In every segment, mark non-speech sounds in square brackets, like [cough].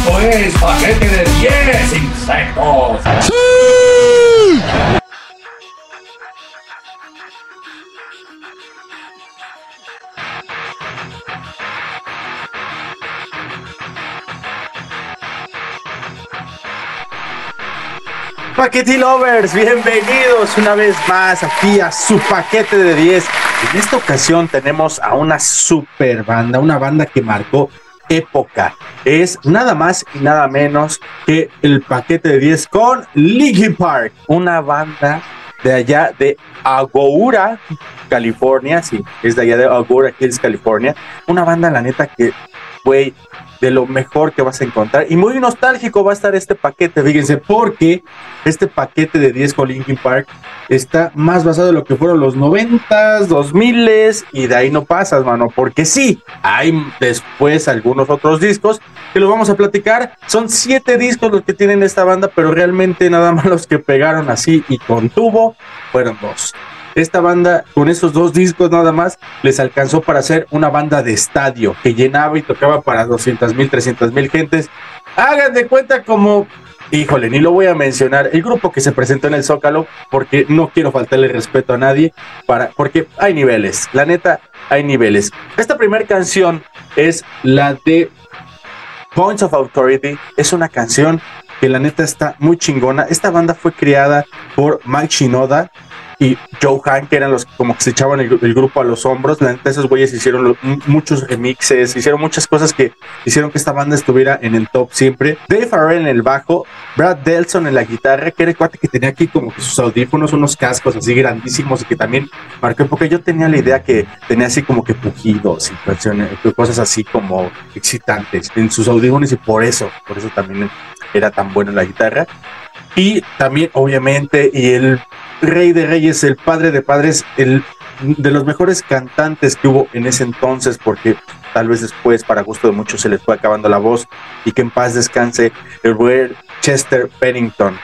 Esto es paquete de 10 insectos. Paquete Lovers, bienvenidos una vez más aquí a su paquete de 10. En esta ocasión tenemos a una super banda, una banda que marcó época. Es nada más y nada menos que el paquete de 10 con Linkin Park, una banda de allá de Agoura, California, sí, es de allá de Agoura Hills, California. Una banda, la neta, que, güey, de lo mejor que vas a encontrar. Y muy nostálgico va a estar este paquete, fíjense, porque este paquete de 10 con Linkin Park está más basado en lo que fueron los 90s, 2000 y de ahí no pasas, mano, porque sí, hay después algunos otros discos que lo vamos a platicar. Son siete discos los que tienen esta banda, pero realmente nada más los que pegaron así y con tubo fueron dos esta banda con esos dos discos nada más les alcanzó para hacer una banda de estadio que llenaba y tocaba para 200 mil, 300 mil gentes. Hagan de cuenta como, híjole, ni lo voy a mencionar, el grupo que se presentó en el Zócalo, porque no quiero faltarle respeto a nadie, para, porque hay niveles, la neta, hay niveles. Esta primera canción es la de Points of Authority, es una canción que la neta está muy chingona. Esta banda fue creada por Mike Shinoda, y Joe Hank, que eran los como que se echaban el, grupo a los hombros. La neta, esos güeyes hicieron muchos remixes, hicieron muchas cosas que hicieron que esta banda estuviera en el top siempre. Dave Farrell en el bajo, Brad Delson en la guitarra, que era el cuate que tenía aquí como que sus audífonos, unos cascos así grandísimos y que también marcó, porque yo tenía la idea que tenía así como que pujidos y cosas así como excitantes en sus audífonos y por eso, por eso también era tan bueno en la guitarra. Y también, obviamente, y el rey de reyes, el padre de padres, el de los mejores cantantes que hubo en ese entonces, porque tal vez después, para gusto de muchos, se les fue acabando la voz y que en paz descanse el buen Chester Pennington,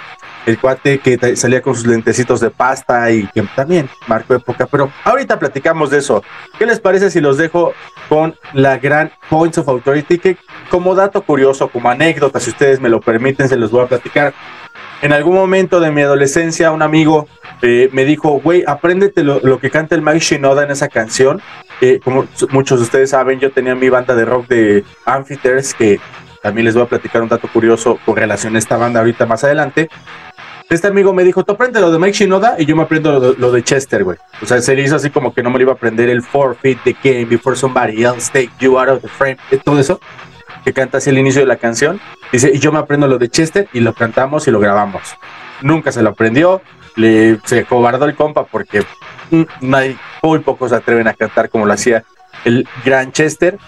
el cuate que salía con sus lentecitos de pasta y que también marcó época. Pero ahorita platicamos de eso. ¿Qué les parece si los dejo con la gran Points of Authority? Que como dato curioso, como anécdota, si ustedes me lo permiten, se los voy a platicar. En algún momento de mi adolescencia, un amigo eh, me dijo, güey, apréndete lo, que canta el Mike Shinoda en esa canción. como muchos de ustedes saben, yo tenía mi banda de rock de Amphitheaters, que también les voy a platicar un dato curioso con relación a esta banda ahorita más adelante. Este amigo me dijo, tú aprende lo de Mike Shinoda y yo me aprendo lo, de Chester, güey. O sea, se le hizo así como que no me lo iba a aprender el forfeit the game before somebody else take you out of the frame, todo eso que canta así el inicio de la canción. Dice, y yo me aprendo lo de Chester y lo cantamos y lo grabamos. Nunca se lo aprendió, le, se cobardó el compa porque muy pocos se atreven a cantar como lo hacía el gran Chester.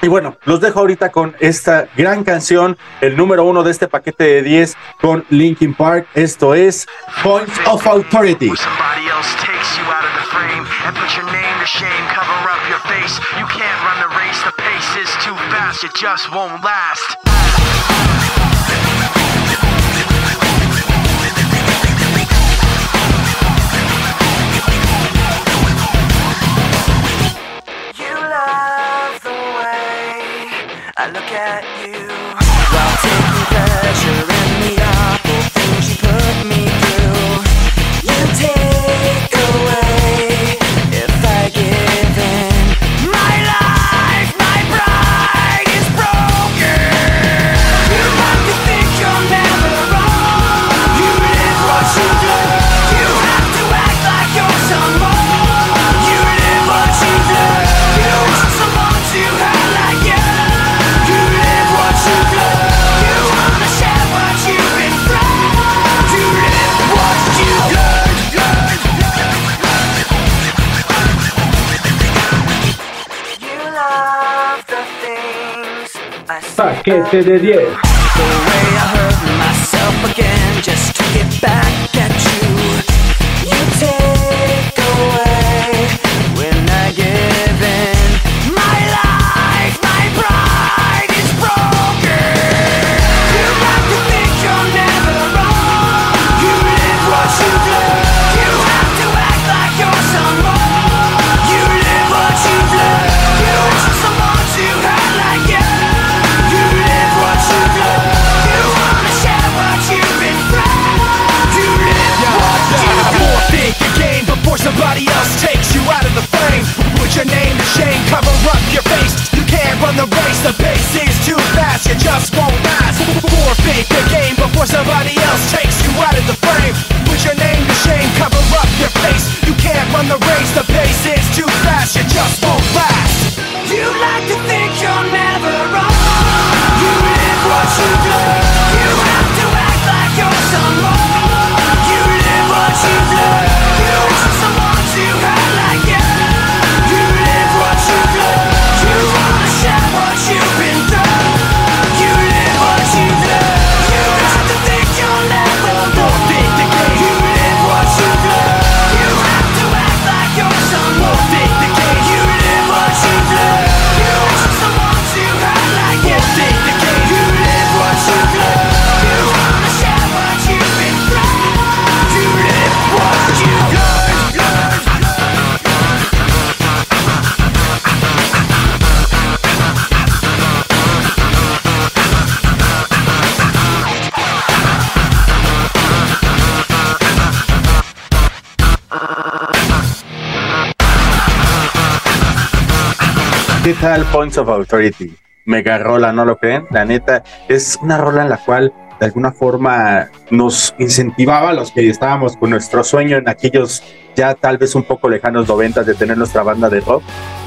Y bueno, los dejo ahorita con esta gran canción, el número uno de este paquete de 10 con Linkin Park. Esto es Points of Authority. You can't run the race, the pace fast, it just won't last. You love the way I look at The way I hurt myself again, just to. ¿Qué tal Points of Authority? Mega rola, ¿no lo creen? La neta, es una rola en la cual de alguna forma nos incentivaba a los que estábamos con nuestro sueño en aquellos ya tal vez un poco lejanos noventas de tener nuestra banda de rock,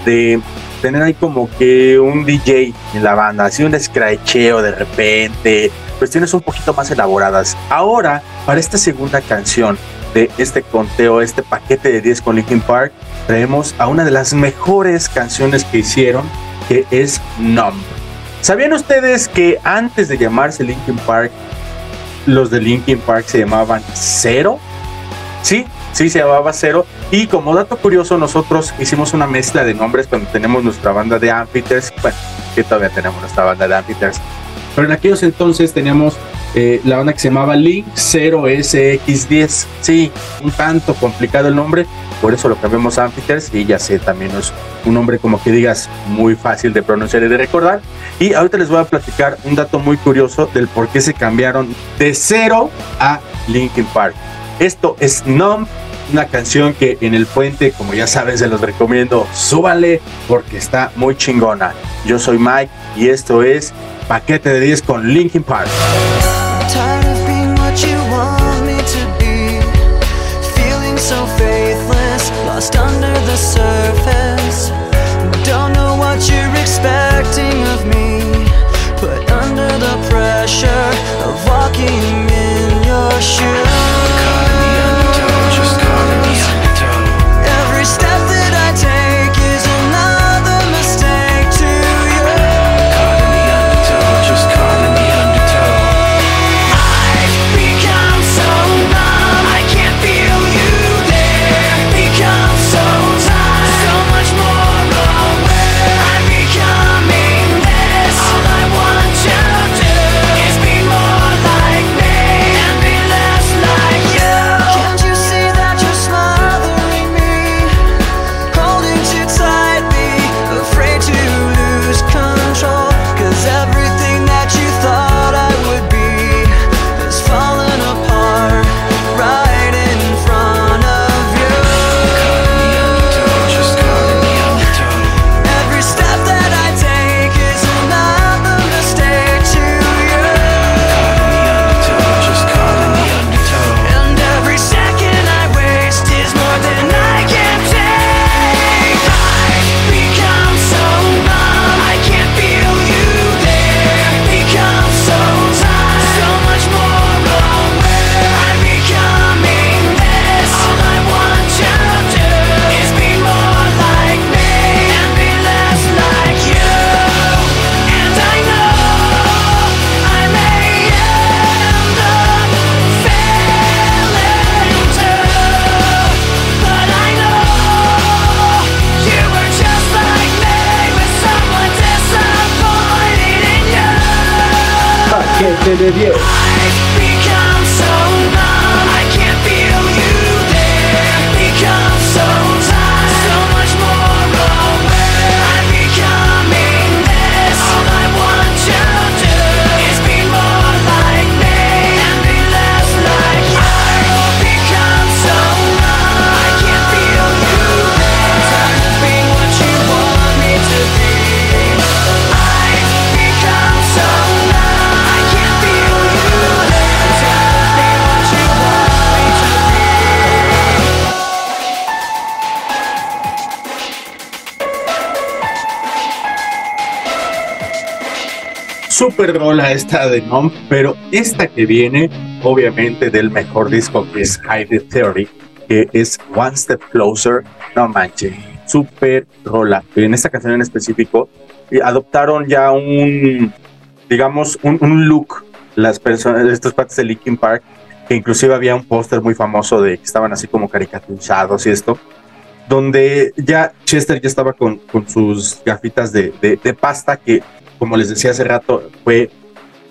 de tener ahí como que un DJ en la banda, así un scratcheo de repente, cuestiones un poquito más elaboradas. Ahora, para esta segunda canción de este conteo, este paquete de 10 con Linkin Park, traemos a una de las mejores canciones que hicieron, que es Numb. ¿Sabían ustedes que antes de llamarse Linkin Park, los de Linkin Park se llamaban Cero? Sí, sí, se llamaba Cero. Y como dato curioso, nosotros hicimos una mezcla de nombres cuando tenemos nuestra banda de Amphiters. Bueno, que todavía tenemos nuestra banda de Amphiters. Pero en aquellos entonces teníamos eh, la banda que se llamaba Link 0SX10. Sí, un tanto complicado el nombre, por eso lo cambiamos a Amphiters y ya sé, también es un nombre como que digas muy fácil de pronunciar y de recordar. Y ahorita les voy a platicar un dato muy curioso del por qué se cambiaron de cero a Linkin Park. Esto es Numb, una canción que en el puente, como ya saben, se los recomiendo, súbanle porque está muy chingona. Yo soy Mike y esto es Paquete de 10 con Linkin Park. Surface. Don't know what you're expecting of me, but under the pressure of walking in your shoes. Super rola esta de NOM, pero esta que viene, obviamente, del mejor disco que es Hide Theory, que es One Step Closer, no manches, super rola. En esta canción en específico, eh, adoptaron ya un, digamos, un, look, las personas, estos partes de Linkin Park, que inclusive había un póster muy famoso de que estaban así como caricaturizados y esto, donde ya Chester ya estaba con, sus gafitas de, de, pasta que como les decía hace rato, fue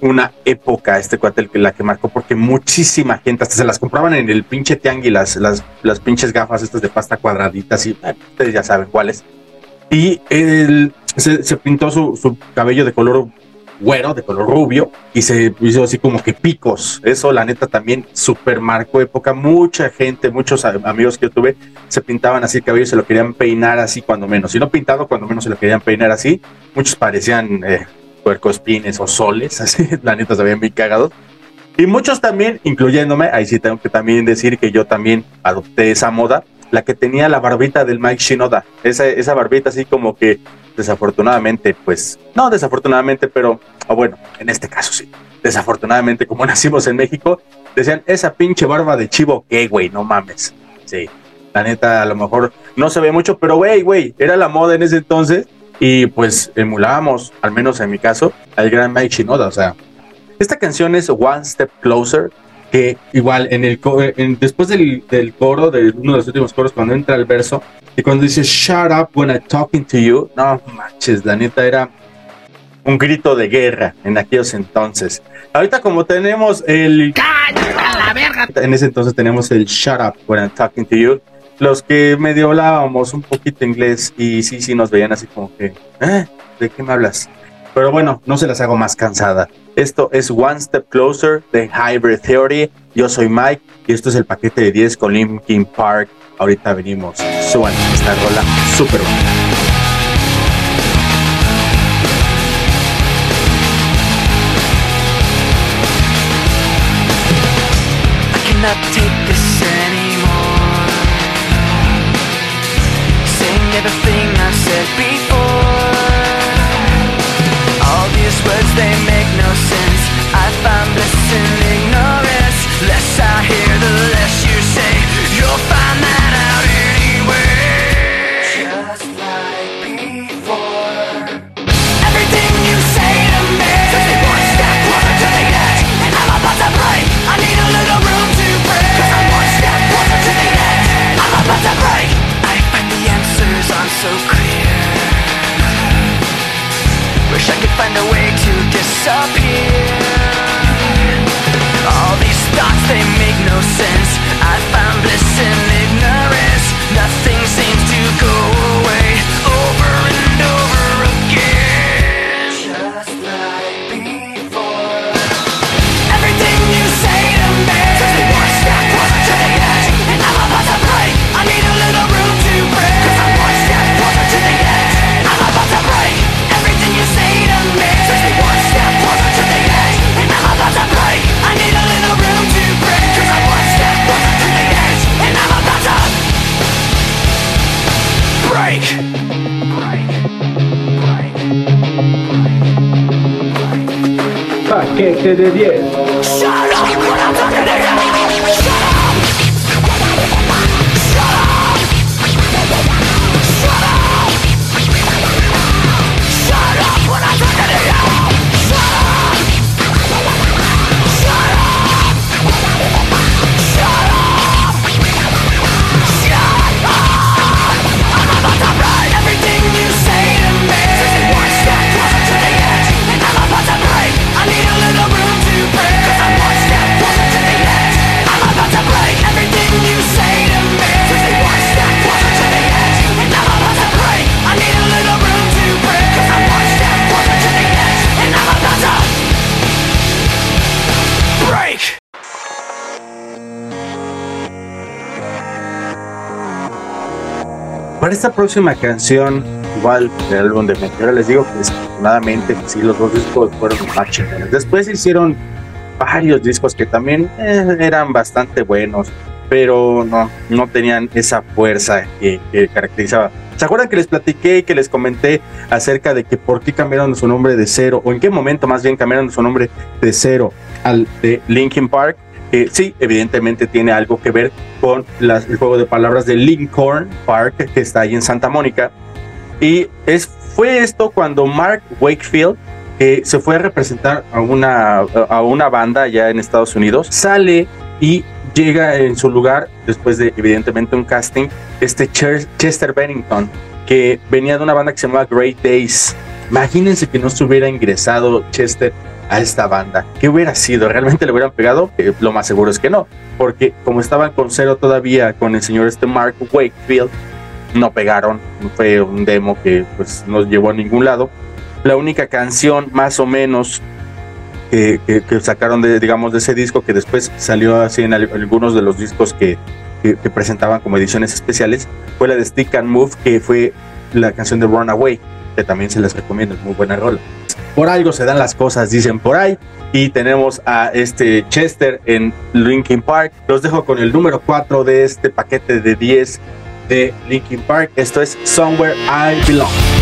una época este cuate la que marcó porque muchísima gente hasta se las compraban en el pinche tianguis las, las, pinches gafas estas de pasta cuadraditas y ustedes ya saben cuáles. Y él se, pintó su, cabello de color güero, de color rubio, y se hizo así como que picos. Eso, la neta, también super marcó época. Mucha gente, muchos amigos que yo tuve, se pintaban así el cabello y se lo querían peinar así cuando menos. Si no pintado, cuando menos se lo querían peinar así. Muchos parecían eh, puercoespines o soles, [laughs] así, la neta, se habían bien cagados. Y muchos también, incluyéndome, ahí sí tengo que también decir que yo también adopté esa moda, la que tenía la barbita del Mike Shinoda. Esa, esa barbita así como que desafortunadamente, pues, no desafortunadamente, pero, o bueno, en este caso sí, desafortunadamente, como [laughs] nacimos en México, decían, esa pinche barba de chivo, ¿qué, güey? No mames. Sí, la neta, a lo mejor no se ve mucho, pero, güey, güey, era la moda en ese entonces y pues emulábamos, al menos en mi caso, al gran Mike Shinoda, o sea, esta canción es One Step Closer, que igual en el después del, del, coro, de uno de los últimos coros, cuando entra el verso, y cuando dice Shut up when I'm talking to you, no manches, la neta era un grito de guerra en aquellos entonces. Ahorita como tenemos el... la verga! En ese entonces tenemos el Shut up when I'm talking to you. Los que medio hablábamos un poquito inglés y sí, sí nos veían así como que, ¿eh? ¿De qué me hablas? Pero bueno, no se las hago más cansada. Esto es One Step Closer de Hybrid Theory. Yo soy Mike y esto es el paquete de 10 con Linkin Park. Ahorita venimos. Suban esta rola súper buena. Disappear. All these thoughts, they make no sense. I found bliss in Paquete de 10. Para esta próxima canción, igual del álbum de Meteora, les digo que desafortunadamente pues, sí, los dos discos fueron más chingones. Después hicieron varios discos que también eh, eran bastante buenos, pero no, no tenían esa fuerza que, que caracterizaba. ¿Se acuerdan que les platiqué y que les comenté acerca de que por qué cambiaron su nombre de cero, o en qué momento más bien cambiaron su nombre de cero al de Linkin Park? Eh, sí, evidentemente tiene algo que ver con el juego de palabras de Lincoln Park, que está ahí en Santa Mónica. Y es, fue esto cuando Mark Wakefield eh, se fue a representar a una, a una banda allá en Estados Unidos, sale y llega en su lugar, después de evidentemente un casting, este Chester Bennington, que venía de una banda que se llamaba Great Days. Imagínense que no se hubiera ingresado Chester a esta banda. ¿Qué hubiera sido? ¿Realmente le hubieran pegado? Eh, lo más seguro es que no, porque como estaban con cero todavía con el señor este Mark Wakefield, no pegaron. Fue un demo que pues no llevó a ningún lado. la única canción más o menos que, sacaron de, digamos, de ese disco que después salió así en al- algunos de los discos que- que presentaban como ediciones especiales, fue la de Stick and Move, que fue la canción de Runaway, que también se les recomiendo, es muy buena rola. Por algo se dan las cosas, dicen por ahí. Y tenemos a este Chester en Linkin Park. Los dejo con el número 4 de este paquete de 10 de Linkin Park. Esto es Somewhere I Belong.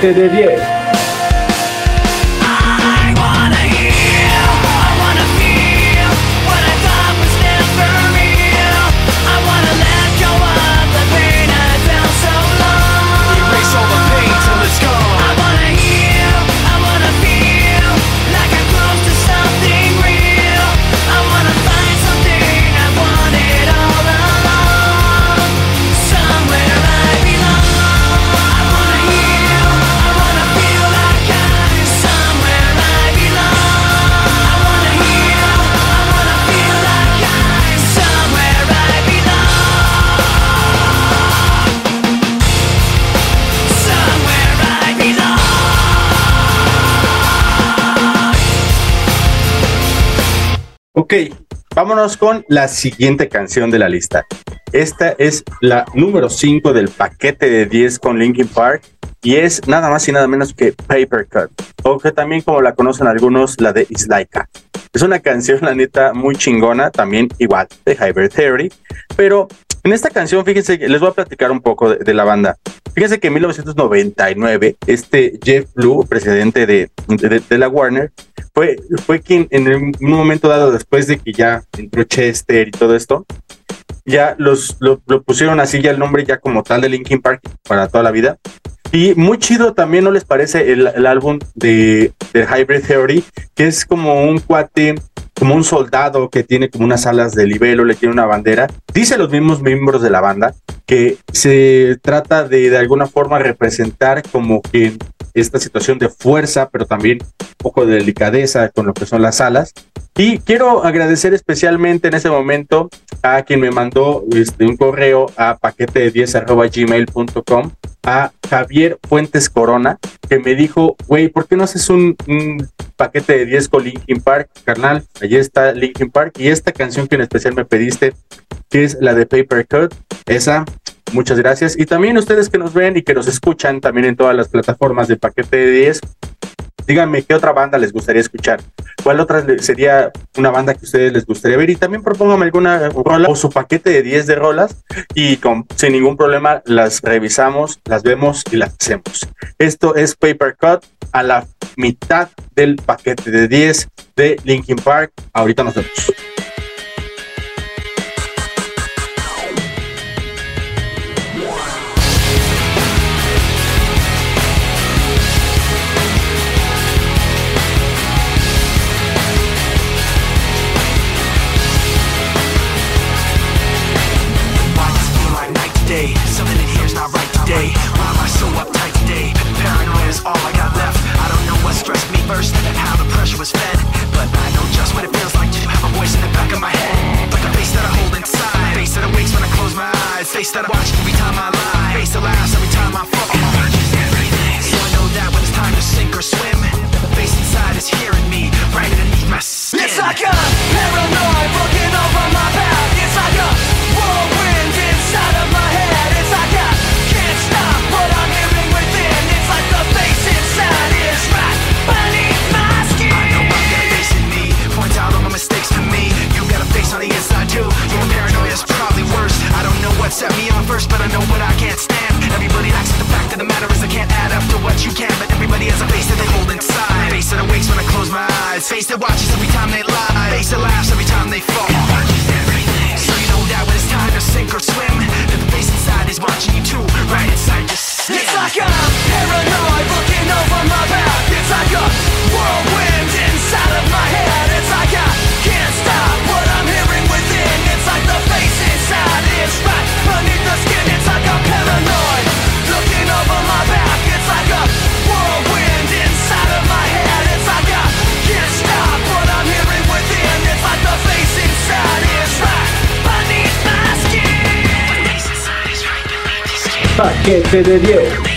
7 de 10. Ok, vámonos con la siguiente canción de la lista. Esta es la número 5 del paquete de 10 con Linkin Park y es nada más y nada menos que Paper Cut, o que también como la conocen algunos, la de It's Like A. Es una canción, la neta, muy chingona, también igual de Hybrid Theory, pero en esta canción, fíjense, les voy a platicar un poco de, la banda. Fíjense que en 1999, este Jeff Blue, presidente de, de- de la Warner, fue, fue quien en un momento dado, después de que ya entró Chester y todo esto, ya los, lo, pusieron así ya el nombre ya como tal de Linkin Park para toda la vida. Y muy chido también, ¿no les parece el, el álbum de, de Hybrid Theory? Que es como un cuate, como un soldado que tiene como unas alas de libelo, le tiene una bandera. Dice los mismos miembros de la banda que se trata de de alguna forma representar como que esta situación de fuerza, pero también un poco de delicadeza con lo que son las alas. Y quiero agradecer especialmente en ese momento a quien me mandó este, un correo a paquete de 10 gmail.com a Javier Fuentes Corona, que me dijo, güey, ¿por qué no haces un, un paquete de 10 con Linkin Park? Carnal, allí está Linkin Park y esta canción que en especial me pediste, que es la de Paper Cut, esa muchas gracias. Y también ustedes que nos ven y que nos escuchan también en todas las plataformas de paquete de 10, díganme qué otra banda les gustaría escuchar. ¿Cuál otra sería una banda que ustedes les gustaría ver? Y también propónganme alguna rola o su paquete de 10 de rolas y con, sin ningún problema las revisamos, las vemos y las hacemos. Esto es Paper Cut a la mitad del paquete de 10 de Linkin Park. Ahorita nos vemos. Is hearing me right underneath my skin. It's like a paranoid looking over my back. It's like a whirlwind inside of my head. It's like I can't stop what I'm hearing within. It's like the face inside is right beneath my skin. I know I've got a face in me. Point out all my mistakes to me. You got a face on the inside too. Your paranoia is probably worse. I don't know what set me on first, but I know what I can't Everybody acts the fact of the matter is I can't add up to what you can, but everybody has a face that they hold inside. Face that awakes when I close my eyes. Face that watches every time they lie. Face that laughs every time skin. Paquete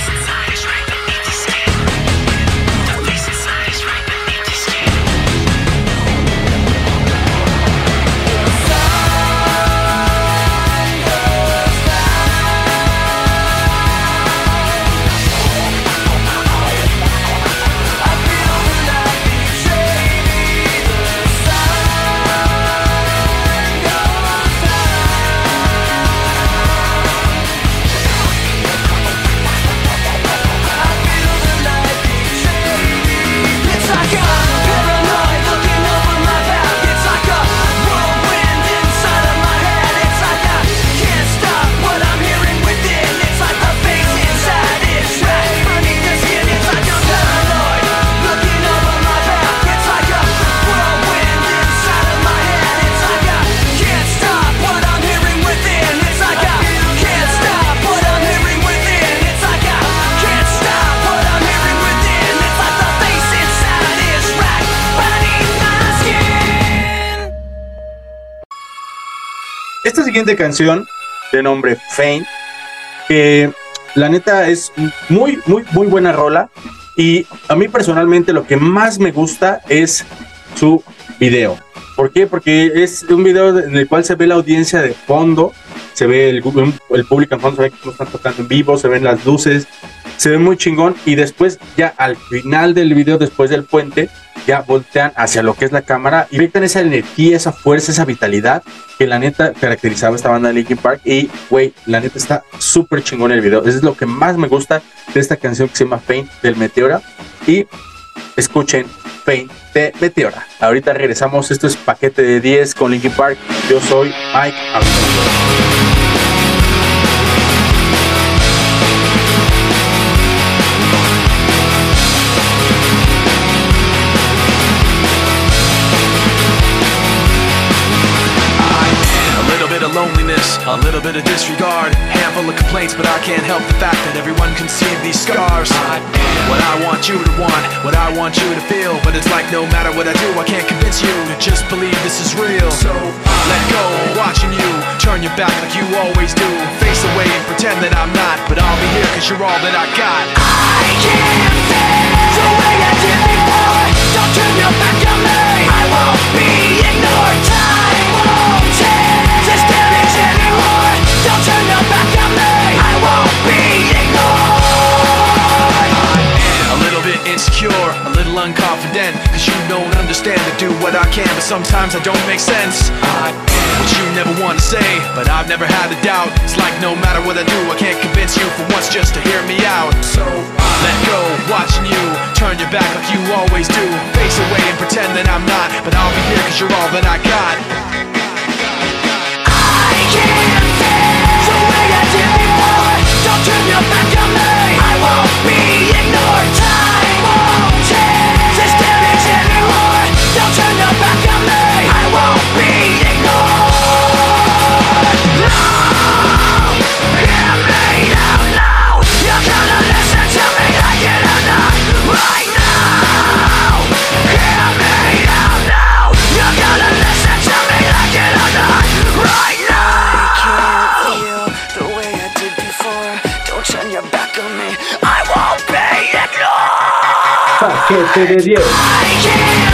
Esta siguiente canción, de nombre Faint, que la neta es muy, muy, muy buena rola. Y a mí personalmente lo que más me gusta es su video. ¿Por qué? Porque es un video en el cual se ve la audiencia de fondo, se ve el, el público en fondo, se ve que están tocando en vivo, se ven las luces, se ve muy chingón. Y después, ya al final del video, después del puente, ya voltean hacia lo que es la cámara y ven esa energía, esa fuerza, esa vitalidad que la neta caracterizaba esta banda de Linkin Park. Y, güey, la neta está súper chingón el video. Es lo que más me gusta de esta canción que se llama Faint del Meteora. Y escuchen Faint de Meteora. Ahorita regresamos. Esto es paquete de 10 con Linkin Park. Yo soy Mike Armstrong. A little bit of disregard, handful of complaints, but I can't help the fact that everyone can see these scars. I what I want you to want, what I want you to feel, but it's like no matter what I do, I can't convince you to just believe this is real. So I let go, watching you turn your back like you always do, face away and pretend that I'm not, but I'll be here cause you're all that I got. I can't feel the way I did before. Don't turn your back on me. I won't be ignored. Understand to do what I can But sometimes I don't make sense. I am what you never want to say But I've never had a doubt. It's like no matter what I do I can't convince you for once just to hear me out. So I let go, watching you. Turn your back like you always do. Face away and pretend that I'm not But I'll be here cause you're all that I got. I can't feel the way I did before. Don't turn your back 7 de 10.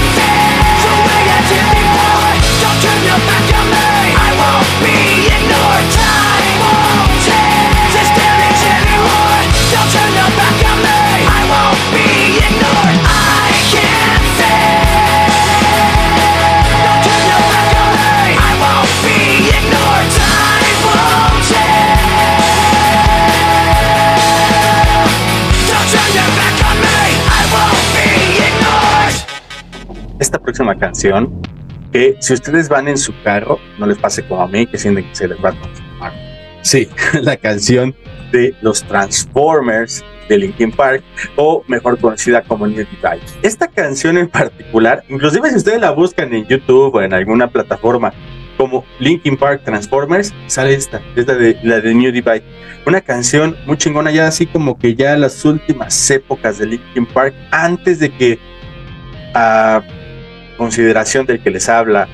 Próxima canción, que si ustedes van en su carro, no les pase como a mí, que sienten que se les va a transformar. Sí, [laughs] la canción de los Transformers de Linkin Park, o mejor conocida como New Divide. Esta canción en particular, inclusive si ustedes la buscan en YouTube o en alguna plataforma como Linkin Park Transformers, sale esta, es la de, la de New Divide. Una canción muy chingona, ya así como que ya las últimas épocas de Linkin Park, antes de que a consideración del que les habla,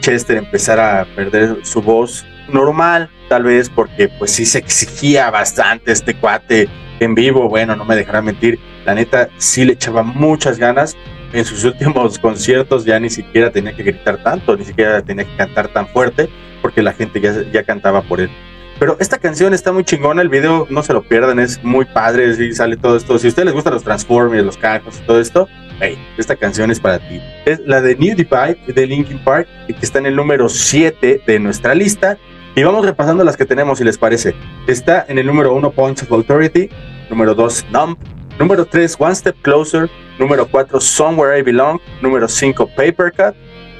Chester empezara a perder su voz normal, tal vez porque pues sí se exigía bastante este cuate en vivo, bueno, no me dejará mentir, la neta sí le echaba muchas ganas, en sus [laughs] últimos conciertos ya ni siquiera tenía que gritar tanto, ni siquiera tenía que cantar tan fuerte, porque la gente ya, ya cantaba por él. Pero esta canción está muy chingona, el video no se lo pierdan, es muy padre, sí, sale todo esto. Si a ustedes les gustan los Transformers, los cajos y todo esto, hey, esta canción es para ti. Es la de New Divide de Linkin Park, que está en el número 7 de nuestra lista. Y vamos repasando las que tenemos, si les parece. Está en el número 1, Points of Authority. Número 2, Numb. Número 3, One Step Closer. Número 4, Somewhere I Belong. Número 5, Paper Cut.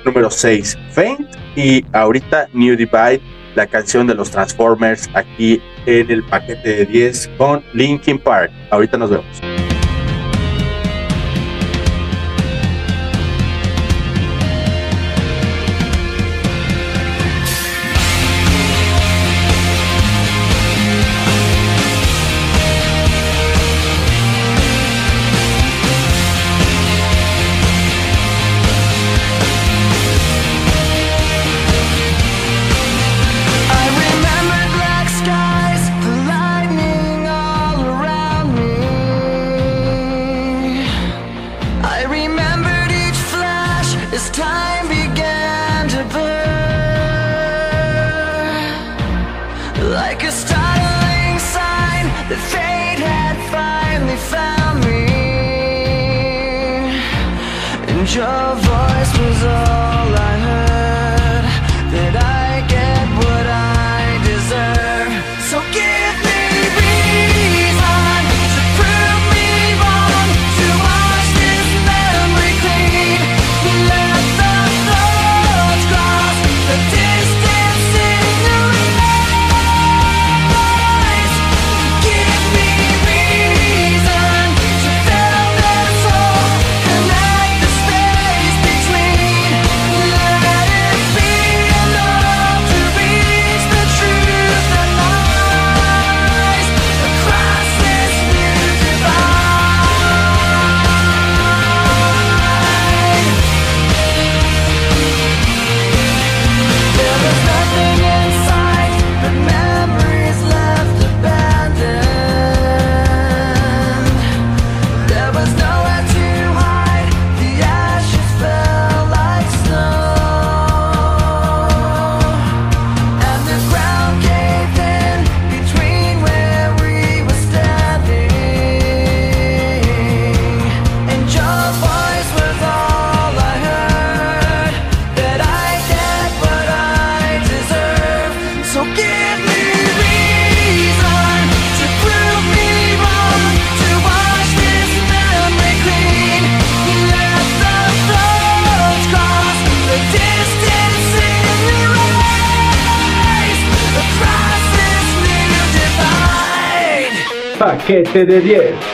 Número 6, Faint. Y ahorita New Divide, la canción de los Transformers, aquí en el paquete de 10 con Linkin Park. Ahorita nos vemos. 7 de 10.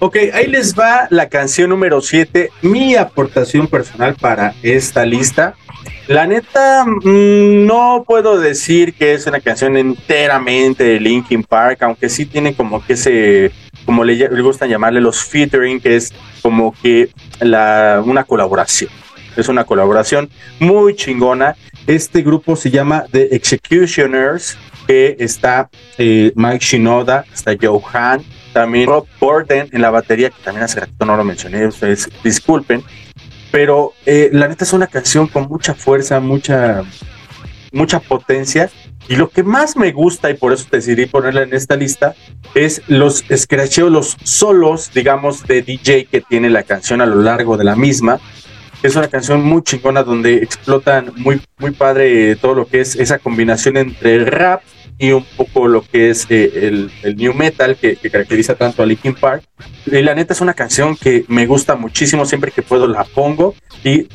Ok, ahí les va la canción número 7, mi aportación personal para esta lista. La neta, mm, no puedo decir que es una canción enteramente de Linkin Park, aunque sí tiene como que ese, como le, le gustan llamarle los featuring, que es como que la, una colaboración. Es una colaboración muy chingona. Este grupo se llama The Executioners, que está eh, Mike Shinoda, está Johan, también Rob Borden en la batería, que también hace ratito no lo mencioné, ustedes disculpen. Pero eh, la neta es una canción con mucha fuerza, mucha, mucha potencia. Y lo que más me gusta, y por eso decidí ponerla en esta lista, es los scratcheos, los solos, digamos, de DJ que tiene la canción a lo largo de la misma. Es una canción muy chingona donde explotan muy, muy padre todo lo que es esa combinación entre rap y un poco lo que es eh, el, el new metal que, que caracteriza tanto a Linkin Park. Y la neta es una canción que me gusta muchísimo, siempre que puedo la pongo y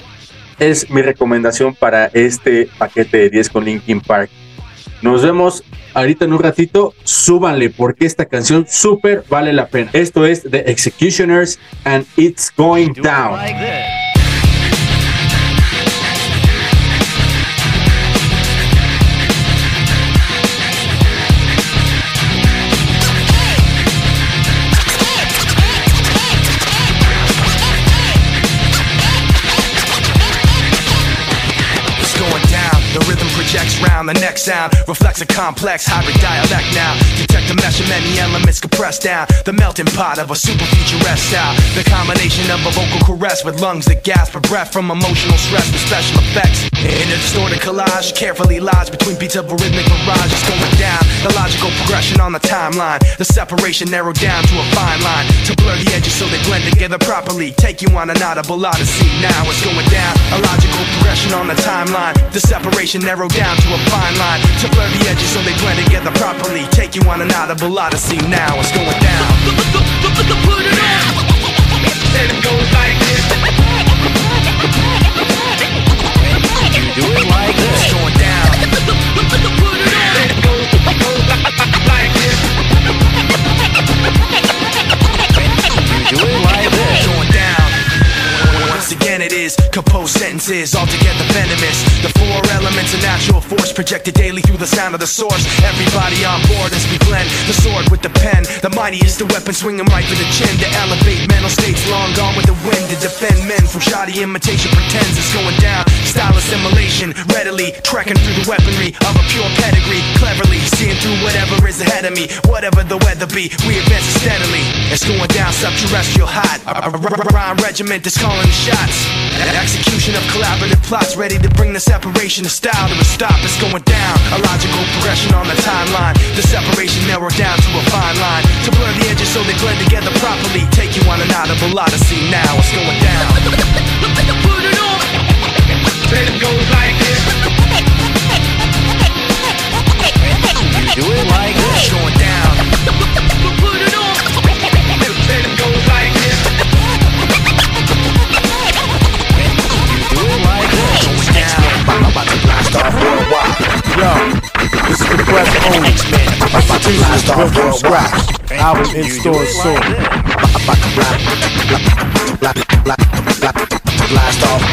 es mi recomendación para este paquete de 10 con Linkin Park. Nos vemos ahorita en un ratito. Súbanle porque esta canción súper vale la pena. Esto es The Executioners and It's Going Down. The next sound reflects a complex hybrid dialect now. The mesh of many elements compressed down. The melting pot of a super futurist style. The combination of a vocal caress with lungs that gasp for breath from emotional stress with special effects. In a distorted collage, carefully lodged between beats of a rhythmic barrage. It's going down. The logical progression on the timeline. The separation narrowed down to a fine line. To blur the edges so they blend together properly. Take you on an audible odyssey. Now it's going down. A logical progression on the timeline. The separation narrowed down to a fine line. To blur the edges so they blend together properly. Take you on an audible odyssey. Now it's going down. Put it on. And it goes like this. You do it like this. Is composed sentences, altogether venomous. The four elements of natural force projected daily through the sound of the source. Everybody on board as we blend the sword with the pen. The mightiest the weapon swinging right for the chin to elevate mental states long gone with the wind to defend men from shoddy imitation pretends it's going down. style assimilation, readily trekking through the weaponry of a pure pedigree, cleverly seeing through whatever is ahead of me, whatever the weather be. We advance steadily. It's going down subterrestrial hot. A, a, a rhyme regiment is calling the shots. An execution of collaborative plots, ready to bring the separation of style to a stop. It's going down. A logical progression on the timeline. The separation narrowed down to a fine line. To blur the edges so they blend together properly. Take you on an audible odyssey. Now it's going down. Put it on. Then it goes like this. You do it like this. It's going down. I'm about to blast off worldwide. Yo, this is the press only. Executionist Rhythm Scratch. Album in stores soon. Blast off.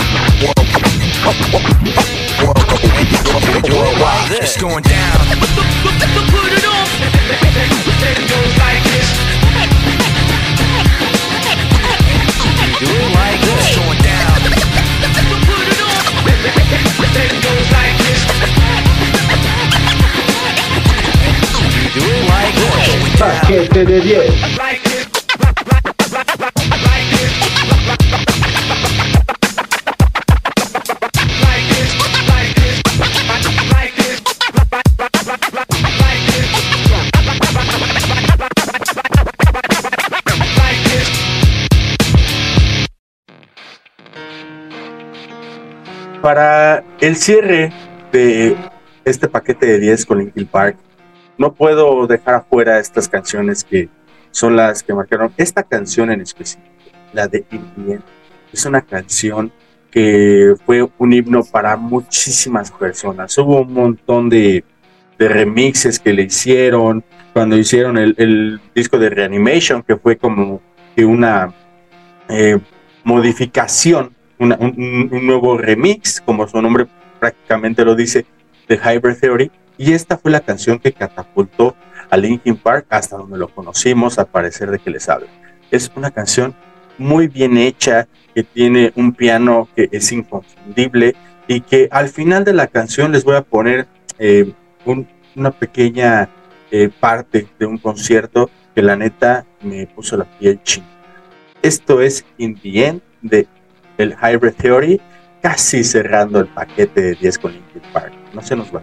Worldwide. It's going down. Put it on. It goes like this. Like this. Para el cierre de este paquete de 10 con Linkin Park, no puedo dejar afuera estas canciones que son las que marcaron. Esta canción en específico, la de Indien, es una canción que fue un himno para muchísimas personas. Hubo un montón de, remixes que le hicieron cuando hicieron el, disco de Reanimation, que fue como que una eh, modificación, un, nuevo remix, como su nombre prácticamente lo dice, de Hybrid Theory. Y esta fue la canción que catapultó a Linkin Park hasta donde lo conocimos, a parecer de que les habla. Es una canción muy bien hecha, que tiene un piano que es inconfundible y que al final de la canción les voy a poner eh, un- una pequeña eh, parte de un concierto que la neta me puso la piel china. Esto es In the End de el Hybrid Theory, casi cerrando el paquete de 10 con Linkin Park. No se nos va.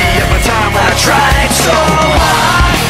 a time I tried so hard.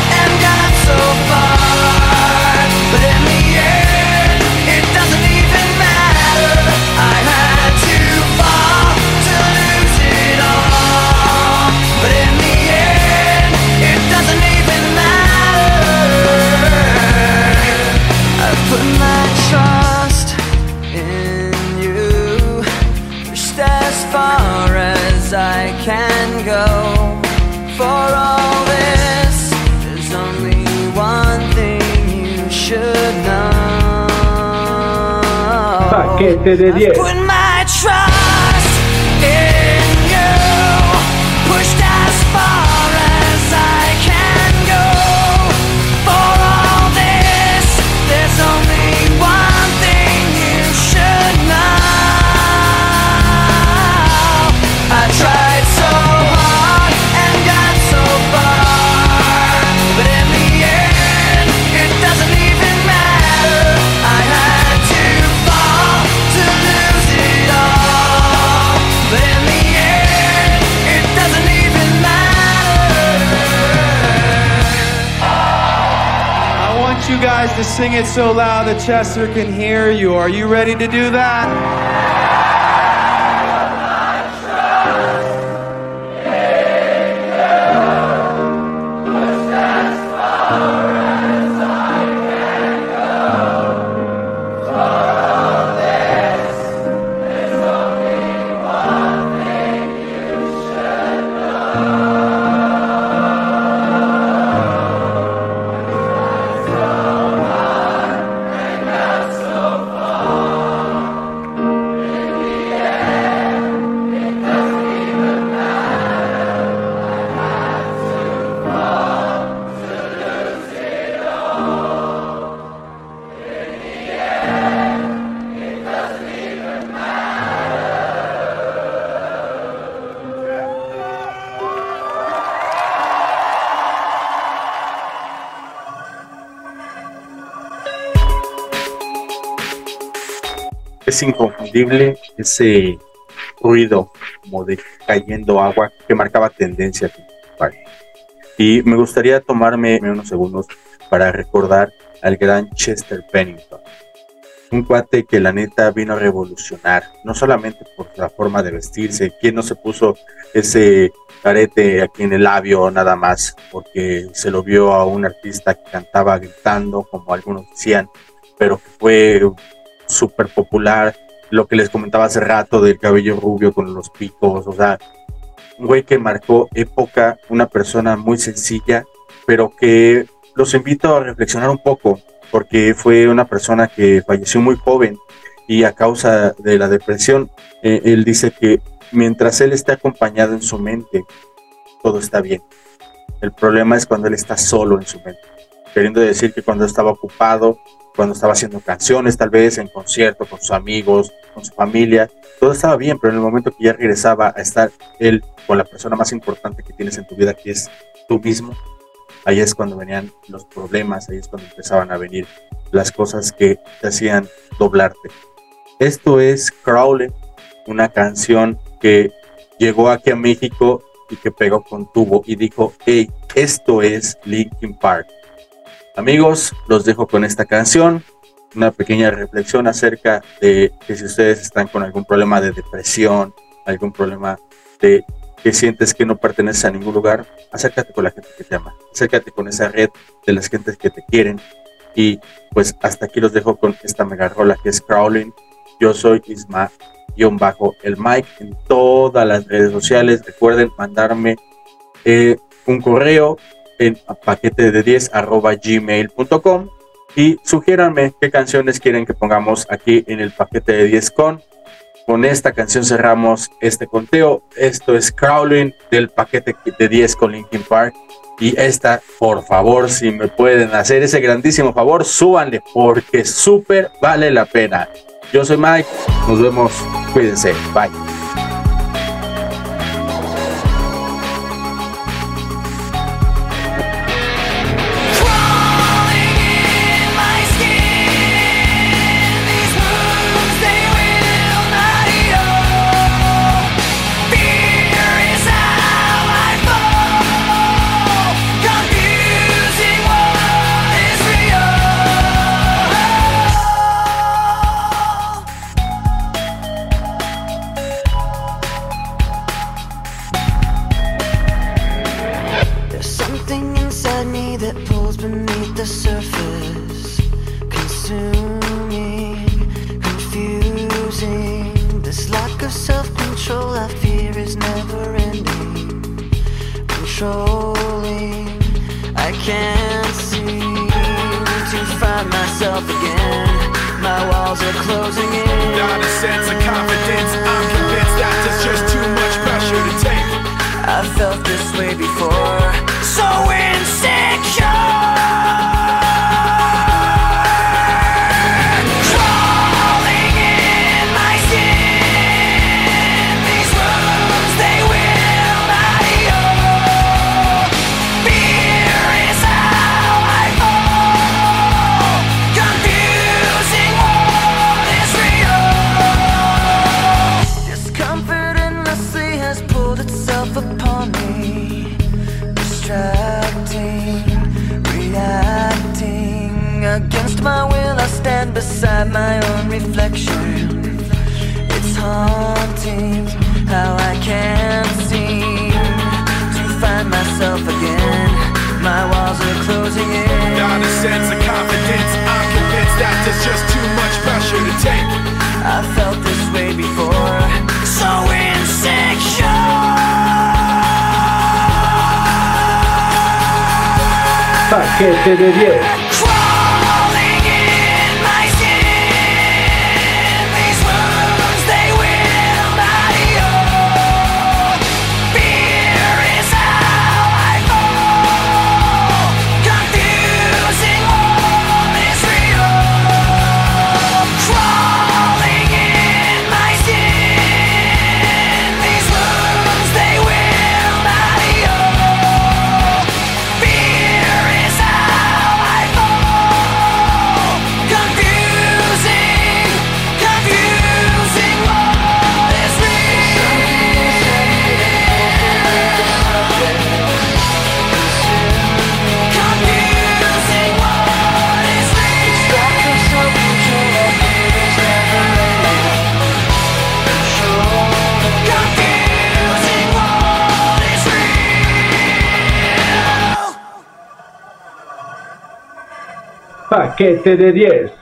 7 de 10. Guys to sing it so loud that Chester can hear you. Are you ready to do that? Ese ruido como de cayendo agua que marcaba tendencia. Y me gustaría tomarme unos segundos para recordar al gran Chester Bennington. Un cuate que la neta vino a revolucionar, no solamente por la forma de vestirse, quien no se puso ese carete aquí en el labio nada más, porque se lo vio a un artista que cantaba gritando, como algunos decían, pero que fue súper popular, lo que les comentaba hace rato del cabello rubio con los picos, o sea, un güey que marcó época, una persona muy sencilla, pero que los invito a reflexionar un poco, porque fue una persona que falleció muy joven y a causa de la depresión, eh, él dice que mientras él esté acompañado en su mente, todo está bien. El problema es cuando él está solo en su mente, queriendo decir que cuando estaba ocupado, cuando estaba haciendo canciones, tal vez en concierto con sus amigos, con su familia, todo estaba bien, pero en el momento que ya regresaba a estar él con la persona más importante que tienes en tu vida, que es tú mismo, ahí es cuando venían los problemas, ahí es cuando empezaban a venir las cosas que te hacían doblarte. Esto es Crowley, una canción que llegó aquí a México y que pegó con tubo y dijo, hey, esto es Linkin Park. Amigos, los dejo con esta canción, una pequeña reflexión acerca de que si ustedes están con algún problema de depresión, algún problema de que sientes que no perteneces a ningún lugar, acércate con la gente que te ama, acércate con esa red de las gentes que te quieren. Y pues hasta aquí los dejo con esta mega rola que es Crawling. Yo soy Isma bajo el mic en todas las redes sociales. Recuerden mandarme eh, un correo en paquete de 10 arroba gmail.com y sugiéranme qué canciones quieren que pongamos aquí en el paquete de 10 con. Con esta canción cerramos este conteo. Esto es Crawling del paquete de 10 con Linkin Park. Y esta, por favor, si me pueden hacer ese grandísimo favor, súbanle porque súper vale la pena. Yo soy Mike, nos vemos, cuídense, bye. reflection. It's haunting how I can't seem To find myself again. My walls are closing in. Not a sense of confidence. I'm convinced that there's just too much pressure to take. I felt this way before. So insecure. Paquete de 10 paquete de 10.